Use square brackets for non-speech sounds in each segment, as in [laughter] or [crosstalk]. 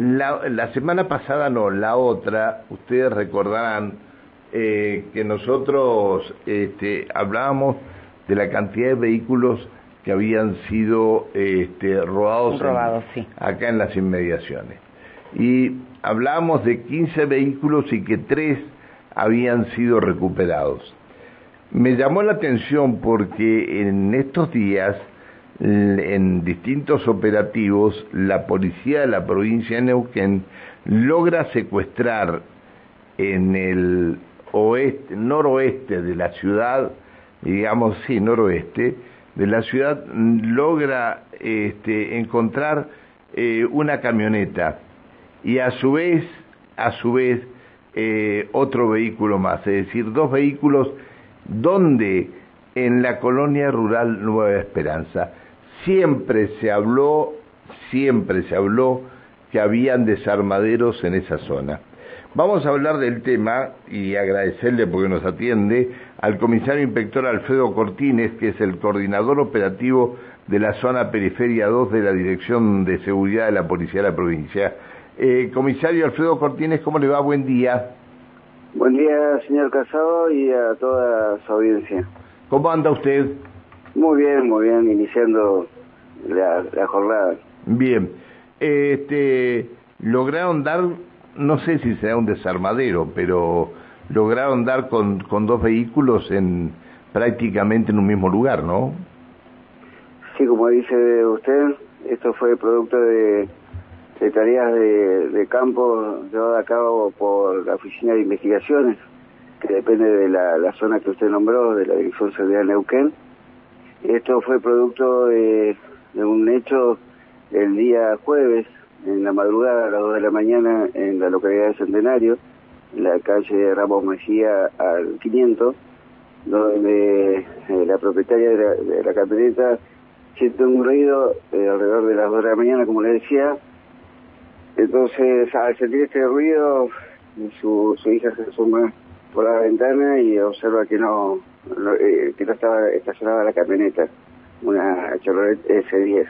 La, la semana pasada, no, la otra, ustedes recordarán eh, que nosotros este, hablábamos de la cantidad de vehículos que habían sido este, robados, acá en las inmediaciones. Y hablábamos de 15 vehículos y que tres habían sido recuperados. Me llamó la atención porque en estos días, en distintos operativos, la policía de la provincia de Neuquén logra secuestrar en el oeste, noroeste de la ciudad, digamos, sí, noroeste, de la ciudad, logra este, encontrar eh, una camioneta y a su vez, a su vez, eh, otro vehículo más, es decir, dos vehículos donde en la colonia rural Nueva Esperanza siempre se habló, siempre se habló que habían desarmaderos en esa zona. Vamos a hablar del tema y agradecerle porque nos atiende al comisario inspector Alfredo Cortines, que es el coordinador operativo de la zona periferia 2 de la Dirección de Seguridad de la Policía de la provincia. Eh, comisario Alfredo Cortines, ¿cómo le va? Buen día. Buen día, señor Casado, y a toda su audiencia. ¿Cómo anda usted? Muy bien, muy bien, iniciando la, jornada. Bien. Este, ¿Lograron dar, no sé si será un desarmadero, pero lograron dar con, con dos vehículos en prácticamente en un mismo lugar, ¿no? Sí, como dice usted, esto fue producto de de tareas de, campo llevadas a cabo por la Oficina de Investigaciones, que depende de la, zona que usted nombró, de la Dirección Seguridad de Neuquén. Esto fue producto de, un hecho el día jueves, en la madrugada a las 2 de la mañana, en la localidad de Centenario, en la calle Ramos Mejía al 500, donde eh, la propietaria de la, camioneta siente un ruido eh, alrededor de las 2 de la mañana, como le decía, entonces, al sentir este ruido, su, hija se suma por la ventana y observa que no, eh, que no estaba estacionada la camioneta, una Chevrolet S10.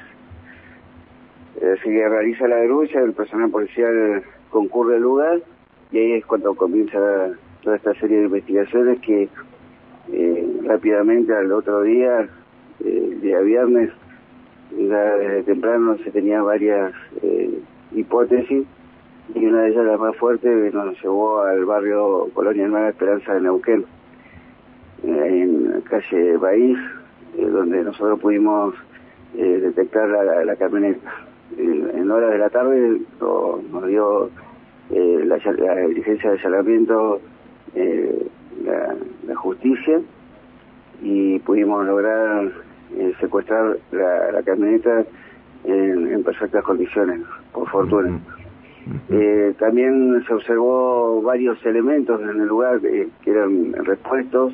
Así que realiza la denuncia, el personal policial concurre al lugar y ahí es cuando comienza toda esta serie de investigaciones que eh, rápidamente al otro día, eh, el día viernes, desde temprano se tenía varias hipótesis y una de ellas, la más fuerte, nos llevó al barrio Colonia Nueva Esperanza de Neuquén, eh, en calle País, eh, donde nosotros pudimos eh, detectar la, camioneta. en horas de la tarde nos dio la, la, diligencia de allanamiento la, la, justicia y pudimos lograr secuestrar la camioneta en, perfectas condiciones, por fortuna. Eh, también se observó varios elementos en el lugar que, eran repuestos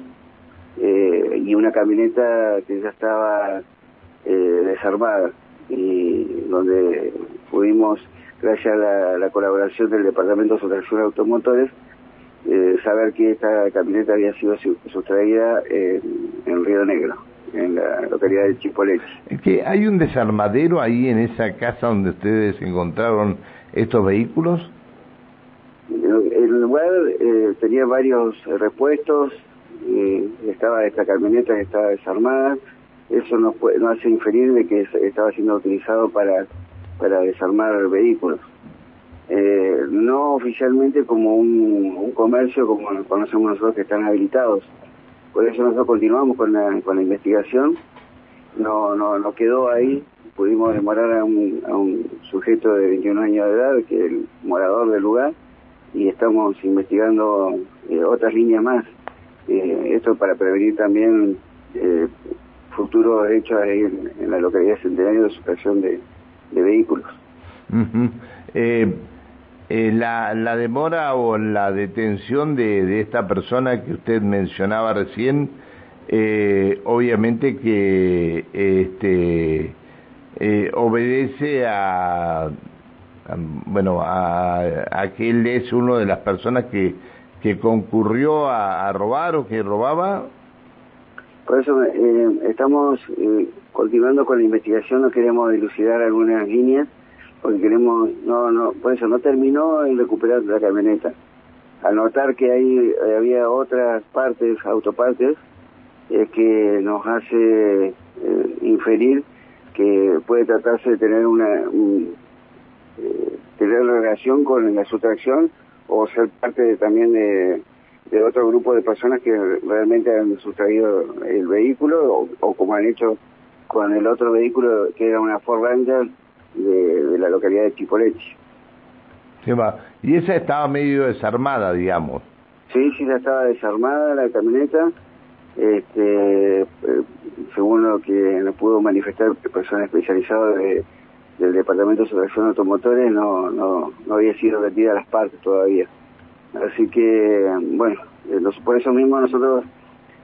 eh, y una camioneta que ya estaba eh, desarmada y donde pudimos, gracias a la, colaboración del Departamento de Sustracción de Automotores, saber que esta camioneta había sido sustraída en Río Negro en la localidad de Chipolete. que ¿Hay un desarmadero ahí en esa casa donde ustedes encontraron estos vehículos? El lugar eh, tenía varios repuestos, eh, estaba esta camioneta que estaba desarmada, eso no, no hace inferir de que estaba siendo utilizado para, desarmar vehículos. Eh, no oficialmente como un, comercio como conocemos nosotros que están habilitados, por eso nosotros continuamos con la, con la investigación. No, no, no quedó ahí. Pudimos demorar a un, a un sujeto de 21 años de edad, que es el morador del lugar, y estamos investigando eh, otras líneas más. Eh, esto para prevenir también eh, futuros hechos ahí en, la localidad centenario de supresión de, vehículos. Eh, la, la demora o la detención de, de esta persona que usted mencionaba recién, eh, obviamente que este, eh, obedece a, bueno, a, a, que él es uno de las personas que, que concurrió a, robar o que robaba. Por eso estamos continuando con la investigación, no queremos dilucidar algunas líneas porque queremos, no, no, por eso no terminó en recuperar la camioneta. Al notar que ahí había otras partes, autopartes, es que nos hace eh, inferir que puede tratarse de tener una eh, tener relación con la sustracción o ser parte también de, de, otro grupo de personas que realmente han sustraído el vehículo o, como han hecho con el otro vehículo que era una Ford Ranger de, la localidad de Chipoletti. Y esa estaba medio desarmada, digamos. Sí, sí, ya estaba desarmada la camioneta. Este, eh, según lo que nos pudo manifestar personas especializadas de, del Departamento de Sustracción de Automotores, no, no, no había sido vendida las partes todavía. Así que, bueno, eh, por eso mismo nosotros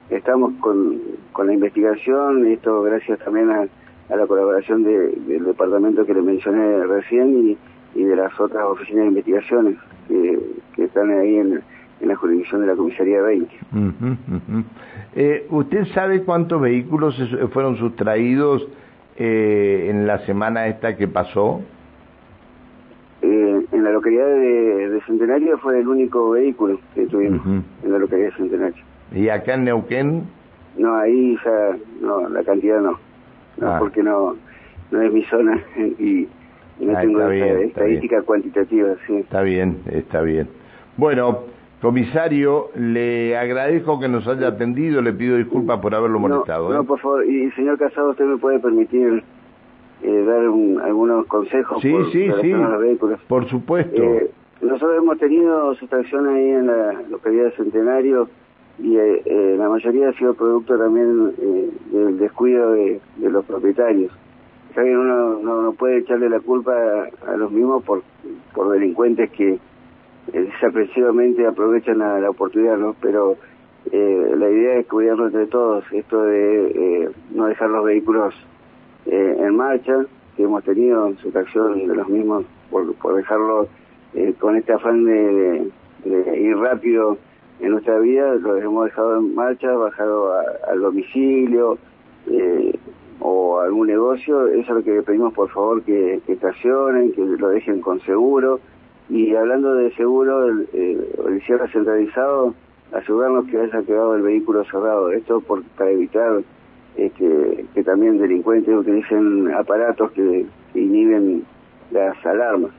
estamos con, con la investigación, esto gracias también a, la colaboración del departamento que le mencioné recién y, de las otras oficinas de investigaciones que, están ahí en, la jurisdicción de la Comisaría 20. Eh, ¿Usted sabe cuántos vehículos fueron sustraídos eh, en la semana esta que pasó? Eh, en la localidad de, Centenario fue el único vehículo que tuvimos en la localidad de Centenario. ¿Y acá en Neuquén? No, ahí ya, no, la cantidad no. no ah. Porque no, no es mi zona [laughs] y, no ah, tengo esa estadística cuantitativa. Sí. Está bien, está bien. Bueno, Comisario, le agradezco que nos haya atendido, le pido disculpas por haberlo molestado. No, ¿eh? por favor, y señor Casado, ¿usted me puede permitir eh, dar algunos consejos sí, sí, sí, los vehículos? Por supuesto. Eh, nosotros hemos tenido sustracción ahí en la localidad de Centenario y la mayoría ha sido producto también del descuido de, los propietarios. uno no, puede echarle la culpa a, los mismos por, por delincuentes que desapreciadamente aprovechan la, oportunidad, ¿no? Pero eh, la idea es cuidarnos entre todos, esto de eh, no dejar los vehículos eh, en marcha, que hemos tenido en su tracción de los mismos, por, por dejarlos eh, con este afán de, de, ir rápido en nuestra vida, los hemos dejado en marcha, bajado al domicilio eh, o algún negocio, eso es lo que pedimos por favor que, que estacionen, que lo dejen con seguro y hablando de seguro, el, el, cierre centralizado, asegurarnos que haya quedado el vehículo cerrado. Esto por, para evitar este, que también delincuentes utilicen aparatos que, inhiben las alarmas.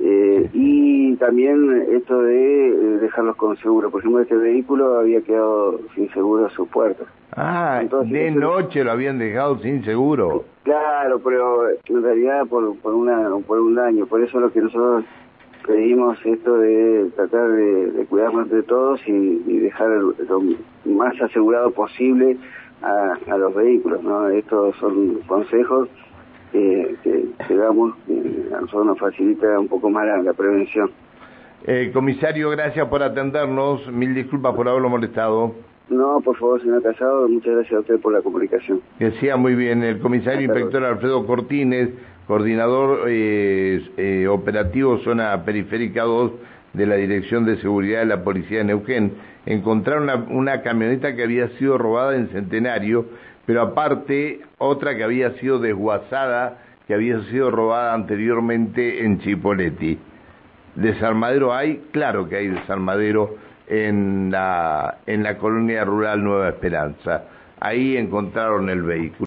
Eh, y también esto de eh, dejarlos con seguro. Por ejemplo, este vehículo había quedado sin seguro a su puerta. Ah, de noche lo habían dejado sin seguro. Claro, pero en realidad por, por, una, por un daño. Por eso lo que nosotros pedimos esto de tratar de, cuidarnos entre todos y, dejar lo más asegurado posible a, los vehículos. ¿no? Estos son consejos que, que, damos, a nosotros nos facilita un poco más la, prevención. Eh, comisario, gracias por atendernos. Mil disculpas por haberlo molestado. No, por favor, señor Casado, muchas gracias a usted por la comunicación. Que sea muy bien. El comisario inspector Alfredo Cortines coordinador eh, eh, operativo zona periférica 2 de la Dirección de Seguridad de la Policía de Neuquén, encontraron una, camioneta que había sido robada en Centenario, pero aparte otra que había sido desguazada, que había sido robada anteriormente en Chipoleti. ¿Desarmadero hay? Claro que hay desarmadero en la, en la colonia rural Nueva Esperanza. Ahí encontraron el vehículo.